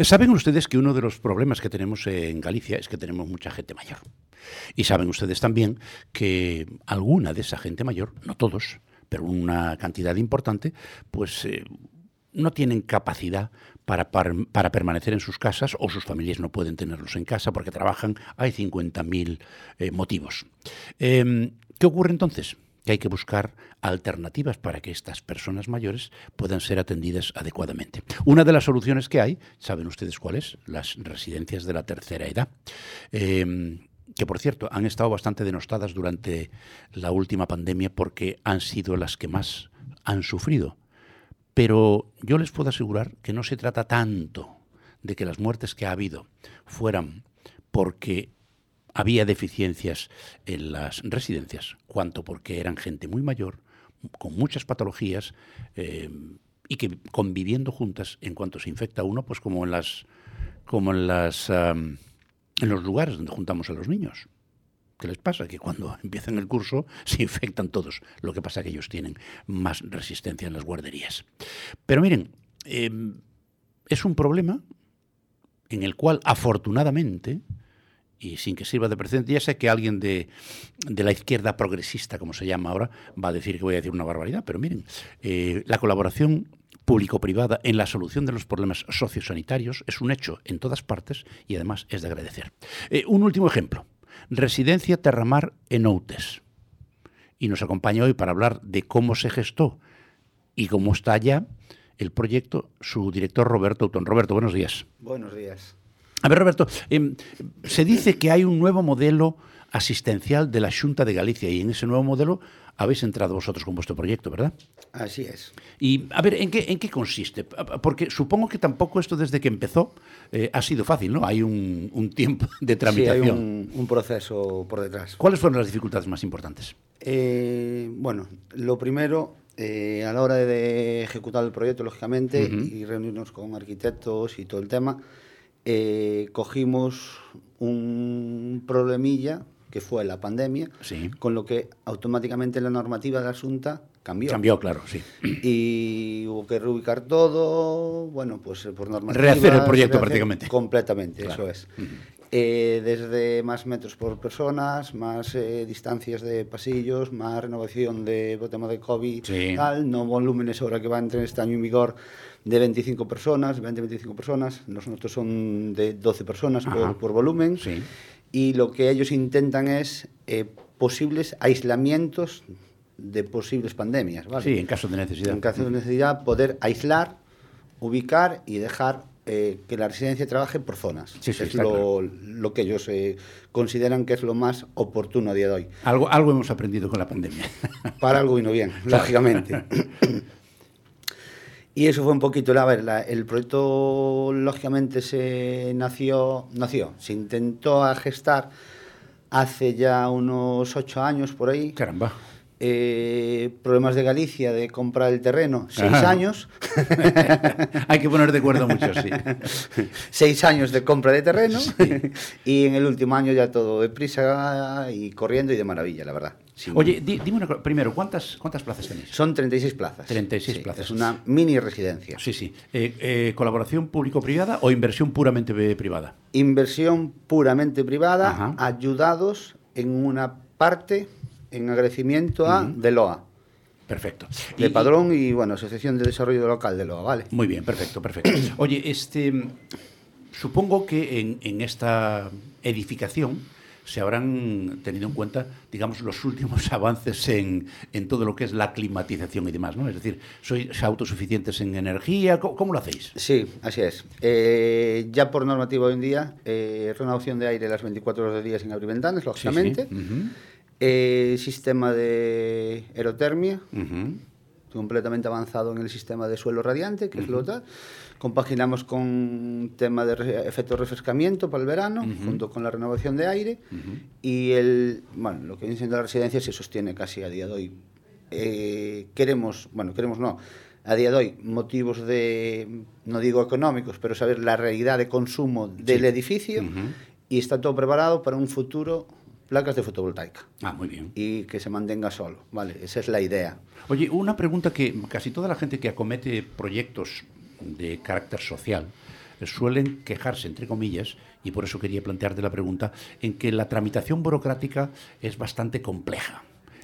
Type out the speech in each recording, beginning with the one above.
Saben ustedes que uno de los problemas que tenemos en Galicia es que tenemos mucha gente mayor. Y saben ustedes también que alguna de esa gente mayor, no todos, pero una cantidad importante, pues eh, no tienen capacidad para, para, permanecer en sus casas o sus familias no pueden tenerlos en casa porque trabajan. Hay 50.000 eh, motivos. Eh, ¿Qué ocurre entonces? Que hay que buscar alternativas para que estas personas mayores puedan ser atendidas adecuadamente. Una de las soluciones que hay, ¿saben ustedes cuáles? Las residencias de la tercera edad. Em, que por cierto han estado bastante denostadas durante la última pandemia porque han sido las que más han sufrido. Pero yo les puedo asegurar que no se trata tanto de que las muertes que ha habido fueran porque había deficiencias en las residencias, cuanto porque eran gente muy mayor, con muchas patologías, eh, y que conviviendo juntas, en cuanto se infecta uno, pues como en las como en las en los lugares donde juntamos a los niños. ¿Qué les pasa? Que cuando empiezan el curso se infectan todos. Lo que pasa es que ellos tienen más resistencia en las guarderías. Pero miren, em, es un problema en el cual afortunadamente y sin que sirva de precedente, ya sé que alguien de, la izquierda progresista, como se llama ahora, va a decir que voy a decir una barbaridad, pero miren, eh, la colaboración público-privada en la solución de los problemas sociosanitarios es un hecho en todas partes y además es de agradecer. Eh, un último ejemplo, Residencia Terramar en Outes. Y nos acompaña hoy para hablar de cómo se gestó y cómo está ya el proyecto su director Roberto Autón. Roberto, buenos días. Buenos días. A ver, Roberto, em, se dice que hay un nuevo modelo asistencial de la Junta de Galicia y en ese nuevo modelo habéis entrado vosotros con vuestro proyecto, ¿verdad? Así es. Y a ver, ¿en qué, en qué consiste? Porque supongo que tampoco esto desde que empezó eh, ha sido fácil, ¿no? Hay un, tiempo de tramitación. Sí, hay un, proceso por detrás. ¿Cuáles fueron las dificultades más importantes? Eh, bueno, lo primero, eh, a la hora de ejecutar el proyecto, lógicamente, y reunirnos con arquitectos y todo el tema, eh, cogimos un problemilla que fue la pandemia, con lo que automáticamente la normativa de Asunta cambió. Cambió, claro, sí. Y hubo que reubicar todo, bueno, pues eh, por normativa... Rehacer el proyecto prácticamente. Completamente, eso es. Eh, desde más metros por personas, más distancias de pasillos, más renovación de tema de COVID, tal, no volúmenes ahora que va a entrar este año en vigor de 25 personas, 20-25 personas, nosotros son de 12 personas por, volumen, y lo que ellos intentan es eh, posibles aislamientos de posibles pandemias. ¿vale? Sí, en caso de necesidad. En caso de necesidad, poder aislar, ubicar y dejar eh, que la residencia trabaje por zonas. Sí, sí, es lo, lo, que ellos eh, consideran que es lo más oportuno a día de hoy. Algo, algo hemos aprendido con la pandemia. Para algo vino bien, lógicamente. Y eso fue un poquito, a ver, el proyecto lógicamente se nació, nació, se intentó gestar hace ya unos ocho años por ahí. Caramba. Eh, problemas de Galicia de comprar el terreno, seis años. Hay que poner de acuerdo mucho, sí. seis años de compra de terreno y en el último año ya todo de prisa y corriendo y de maravilla, la verdad. Oye, dime una cosa, primero, ¿cuántas, ¿cuántas plazas tenéis? Son 36 plazas. 36 plazas. Es una mini residencia. Sí, sí. Eh, eh, ¿Colaboración público-privada o inversión puramente privada? Inversión puramente privada, ayudados en una parte en agradecimiento a DELOA. Perfecto. De Padrón y, bueno, Asociación de Desarrollo Local de Loa, ¿vale? Muy bien, perfecto, perfecto. Oye, este, supongo que en, esta edificación se habrán tenido en cuenta, digamos, los últimos avances en, en todo lo que es la climatización y demás, ¿no? Es decir, ¿sois autosuficientes en energía? ¿Cómo, lo hacéis? Sí, así es. Eh, ya por normativa hoy en día, eh, renovación de aire las 24 horas de día sin abrir ventanas, lógicamente. Sí, sí. Uh -huh. eh, sistema de aerotermia. Uh -huh completamente avanzado en el sistema de suelo radiante, que uh -huh. es lo tal. Compaginamos con tema de re efecto refrescamiento para el verano, uh -huh. junto con la renovación de aire. Uh -huh. Y el, bueno, lo que viene siendo la residencia se sostiene casi a día de hoy. Eh, queremos, bueno, queremos no, a día de hoy motivos de, no digo económicos, pero saber la realidad de consumo del sí. edificio uh -huh. y está todo preparado para un futuro placas de fotovoltaica. Ah, muy bien. Y que se mantenga solo, ¿vale? Esa es la idea. Oye, una pregunta que casi toda la gente que acomete proyectos de carácter social suelen quejarse, entre comillas, y por eso quería plantearte la pregunta, en que la tramitación burocrática es bastante compleja.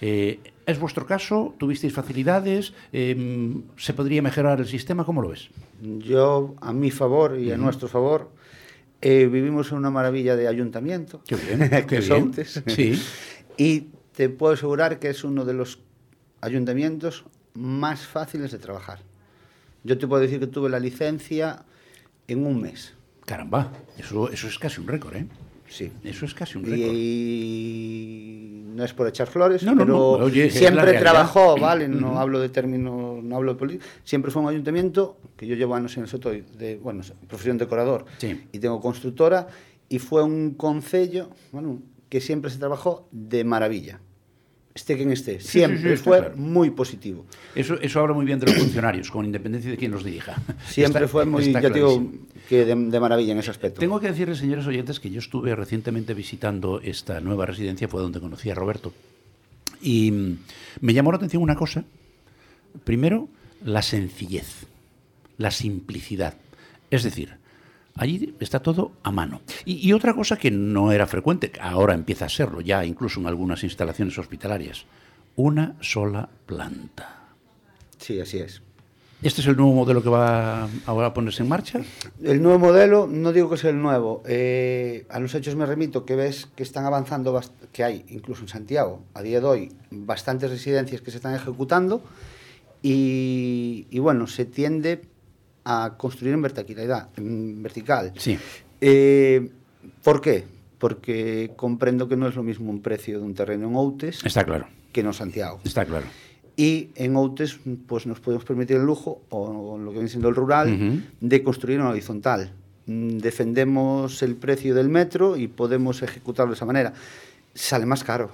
Eh, ¿Es vuestro caso? ¿Tuvisteis facilidades? Eh, ¿Se podría mejorar el sistema? ¿Cómo lo ves? Yo, a mi favor y a uh -huh. nuestro favor, eh, vivimos en una maravilla de ayuntamiento. Qué bien, qué bien. Sí. Y te puedo asegurar que es uno de los ayuntamientos más fáciles de trabajar. Yo te puedo decir que tuve la licencia en un mes. Caramba, eso, eso es casi un récord, ¿eh? Sí. Eso es casi un récord. Y no es por echar flores, no, no, pero no. Oye, siempre trabajó, ¿vale? No uh -huh. hablo de términos, no hablo de política. Siempre fue un ayuntamiento que yo llevo años en el sector de, bueno, profesión decorador sí. y tengo constructora y fue un concello, bueno, que siempre se trabajó de maravilla esté quien esté, siempre sí, sí, sí, fue claro. muy positivo. Eso, eso habla muy bien de los funcionarios, con independencia de quién los dirija. Siempre está, fue muy, ya digo, que de, de, maravilla en ese aspecto. Tengo que decirles, señores oyentes, que yo estuve recientemente visitando esta nueva residencia, fue donde conocí a Roberto, y me llamó la atención una cosa. Primero, la sencillez, la simplicidad. Es decir, Allí está todo a mano. Y, y, otra cosa que no era frecuente, ahora empieza a serlo, ya incluso en algunas instalaciones hospitalarias, una sola planta. Sí, así es. ¿Este es el nuevo modelo que va ahora a ponerse en marcha? El nuevo modelo, no digo que sea el nuevo. Eh, a los hechos me remito que ves que están avanzando, que hay incluso en Santiago, a día de hoy, bastantes residencias que se están ejecutando y, y bueno, se tiende a construir en verticalidad, en vertical. Sí. Eh, ¿Por qué? Porque comprendo que no es lo mismo un precio de un terreno en Outes Está claro. que en Santiago. Está claro. Y en Outes pues nos podemos permitir el lujo, o lo que viene siendo el rural, uh -huh. de construir en horizontal. Defendemos el precio del metro y podemos ejecutarlo de esa manera. Sale más caro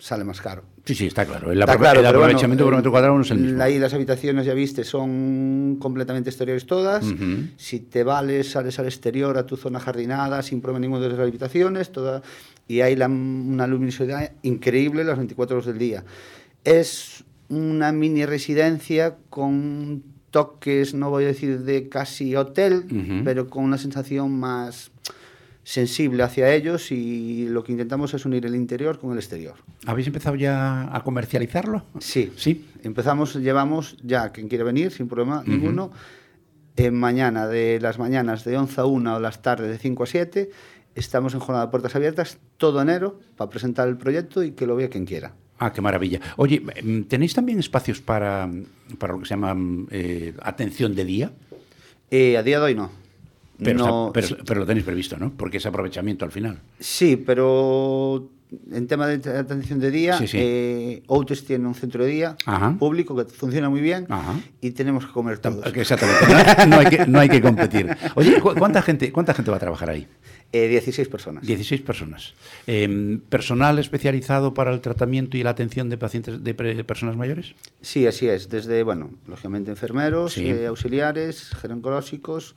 sale más caro. Sí, sí, está claro. El, está claro, el aprovechamiento bueno, por metro cuadrado no es el mismo. Ahí las habitaciones, ya viste, son completamente exteriores todas. Uh -huh. Si te vales, sales al exterior, a tu zona jardinada, sin problema ninguno de las habitaciones, toda, y hay la, una luminosidad increíble las 24 horas del día. Es una mini residencia con toques, no voy a decir de casi hotel, uh -huh. pero con una sensación más sensible hacia ellos y lo que intentamos es unir el interior con el exterior. ¿Habéis empezado ya a comercializarlo? Sí. Sí. Empezamos, llevamos ya, quien quiera venir, sin problema uh -huh. ninguno, en mañana, de las mañanas de 11 a 1 o las tardes de 5 a 7, estamos en jornada de puertas abiertas todo enero para presentar el proyecto y que lo vea quien quiera. Ah, qué maravilla. Oye, ¿tenéis también espacios para, para lo que se llama eh, atención de día? Eh, a día de hoy no. Pero, no, está, pero, sí. pero, lo tenéis previsto, ¿no? Porque es aprovechamiento al final. Sí, pero en tema de atención de día, sí, sí. Eh, Outes tiene un centro de día Ajá. público que funciona muy bien Ajá. y tenemos que comer todos. Exactamente, no, hay que, no hay que competir. Oye, ¿cuánta gente, ¿cuánta gente va a trabajar ahí? Eh, 16 personas. 16 personas. Eh, ¿Personal especializado para el tratamiento y la atención de pacientes de personas mayores? Sí, así es. Desde, bueno, lógicamente enfermeros, sí. eh, auxiliares, geroncológicos,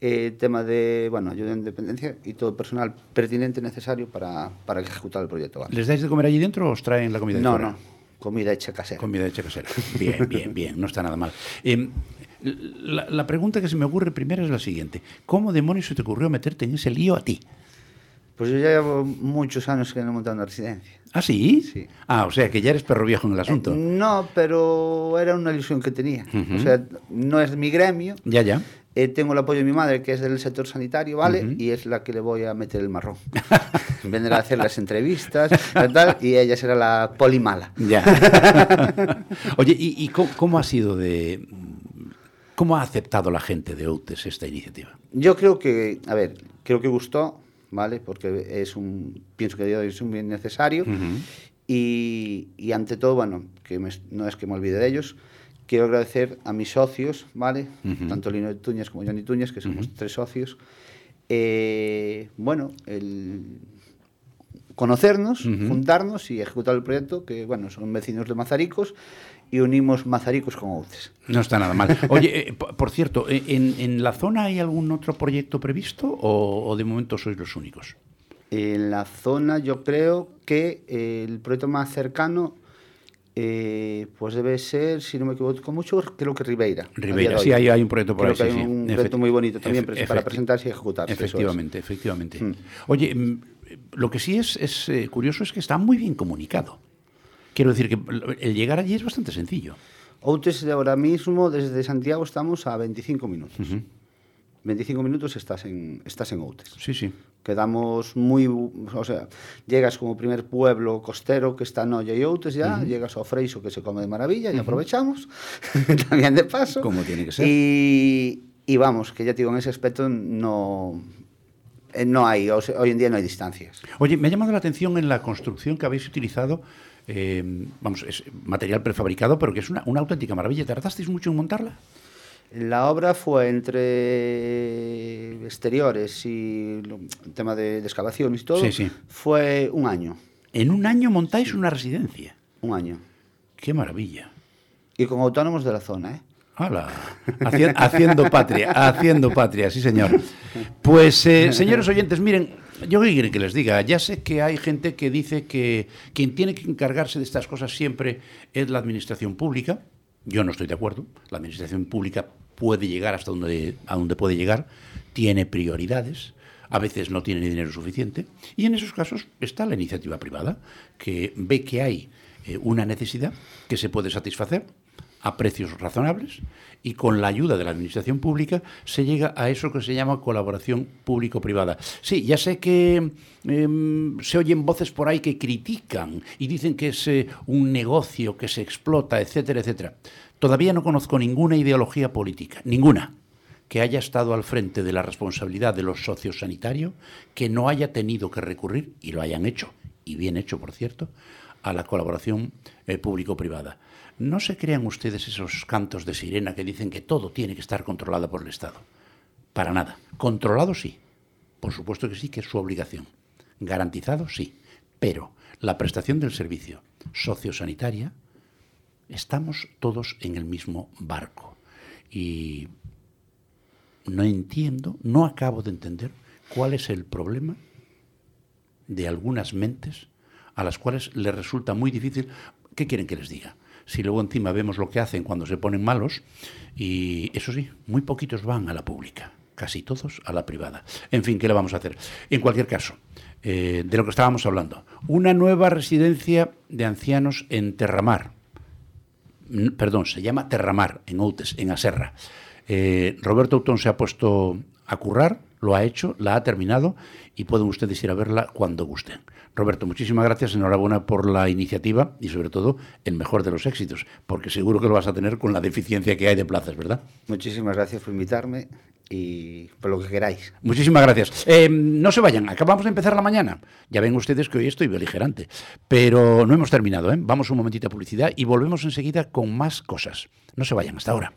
eh, tema de bueno, ayuda en dependencia y todo el personal pertinente necesario para, para ejecutar el proyecto. ¿Les dais de comer allí dentro o os traen la comida No, fuera? no, comida hecha casera. Comida hecha casera. Bien, bien, bien, no está nada mal. Eh, la, la, pregunta que se me ocurre primero es la siguiente. ¿Cómo demonios se te ocurrió meterte en ese lío a ti? Pues yo ya llevo muchos años que no he montado una residencia. ¿Ah, sí? Sí. Ah, o sea, que ya eres perro viejo en el asunto. Eh, no, pero era una ilusión que tenía. Uh -huh. O sea, no es mi gremio. Ya, ya. Eh, tengo el apoyo de mi madre, que es del sector sanitario, ¿vale? Y es la que le voy a meter el marrón. Vendrá a hacer las entrevistas y tal, y ella será la polimala. Ya. Oye, ¿y, cómo, ha sido de... ¿Cómo ha aceptado la gente de Outes esta iniciativa? Yo creo que, a ver, creo que gustó, ¿vale? Porque es un, pienso que es un bien necesario. y, y, ante todo, bueno, que no es que me olvide de ellos, Quiero agradecer a mis socios, ¿vale? Tanto Lino Tuñas como Johnny Tuñas, que somos tres socios. Eh, bueno, el conocernos, juntarnos y ejecutar el proyecto, que bueno, son vecinos de Mazaricos y unimos Mazaricos con Outes. No está nada mal. Oye, eh, por cierto, eh, ¿en, la zona hay algún otro proyecto previsto o, de momento sois los únicos? En la zona yo creo que el proyecto más cercano eh, pues debe ser, si no me equivoco mucho, creo que Ribeira. Ribeira, sí, hay, hay, un proyecto por creo ahí. Que hay un proyecto muy bonito también para presentarse y ejecutarse. Efectivamente, efectivamente. Mm. Oye, mm, lo que sí es, es eh, curioso es que está muy bien comunicado. Quiero decir que el llegar allí es bastante sencillo. Outes de ahora mismo, desde Santiago estamos a 25 minutos. 25 minutos estás en, estás en Outes. Sí, sí. Quedamos muy, o sea, llegas como primer pueblo costero que está en Noya y Outes ya, llegas a Freixo que se come de maravilla y aprovechamos, también de paso. Como tiene que ser. Y, y, vamos, que ya te digo, en ese aspecto no, eh, no hay, hoy en día no hay distancias. Oye, me ha llamado la atención en la construcción que habéis utilizado, eh, vamos, es material prefabricado, pero que es una, una auténtica maravilla. ¿Tardasteis mucho en montarla? La obra fue entre exteriores y el tema de, excavaciones y todo, fue un año. ¿En un año montáis una residencia? Un año. Qué maravilla. Y con autónomos de la zona, ¿eh? Hola. haciendo patria, haciendo patria, sí señor. Pues, eh, señores oyentes, miren, yo qué quieren que les diga. Ya sé que hay gente que dice que quien tiene que encargarse de estas cosas siempre es la administración pública. Yo no estoy de acuerdo. La administración pública puede llegar hasta donde, puede llegar, tiene prioridades, a veces no tiene dinero suficiente, y en esos casos está la iniciativa privada, que ve que hay eh, una necesidad que se puede satisfacer a precios razonables y con la ayuda de la administración pública se llega a eso que se llama colaboración público-privada. Sí, ya sé que em, se oyen voces por ahí que critican y dicen que es eh, un negocio que se explota, etcétera, etcétera. Todavía no conozco ninguna ideología política, ninguna, que haya estado al frente de la responsabilidad de los socios sanitarios, que no haya tenido que recurrir, y lo hayan hecho, y bien hecho, por cierto, a la colaboración eh, público-privada. No se crean ustedes esos cantos de sirena que dicen que todo tiene que estar controlado por el Estado. Para nada. Controlado sí. Por supuesto que sí, que es su obligación. Garantizado sí. Pero la prestación del servicio sociosanitaria, estamos todos en el mismo barco. Y no entiendo, no acabo de entender cuál es el problema de algunas mentes a las cuales les resulta muy difícil. ¿Qué quieren que les diga? Si luego encima vemos lo que hacen cuando se ponen malos, y eso sí, muy poquitos van a la pública, casi todos a la privada. En fin, ¿qué le vamos a hacer? En cualquier caso, eh, de lo que estábamos hablando, una nueva residencia de ancianos en Terramar, perdón, se llama Terramar, en Outes, en Aserra. Eh, Roberto Autón se ha puesto a currar, lo ha hecho, la ha terminado y pueden ustedes ir a verla cuando gusten. Roberto, muchísimas gracias, enhorabuena por la iniciativa y sobre todo el mejor de los éxitos, porque seguro que lo vas a tener con la deficiencia que hay de plazas, ¿verdad? Muchísimas gracias por invitarme y por lo que queráis. Muchísimas gracias. Eh, no se vayan, acabamos de empezar la mañana. Ya ven ustedes que hoy estoy beligerante, pero no hemos terminado. ¿eh? Vamos un momentito a publicidad y volvemos enseguida con más cosas. No se vayan, hasta ahora.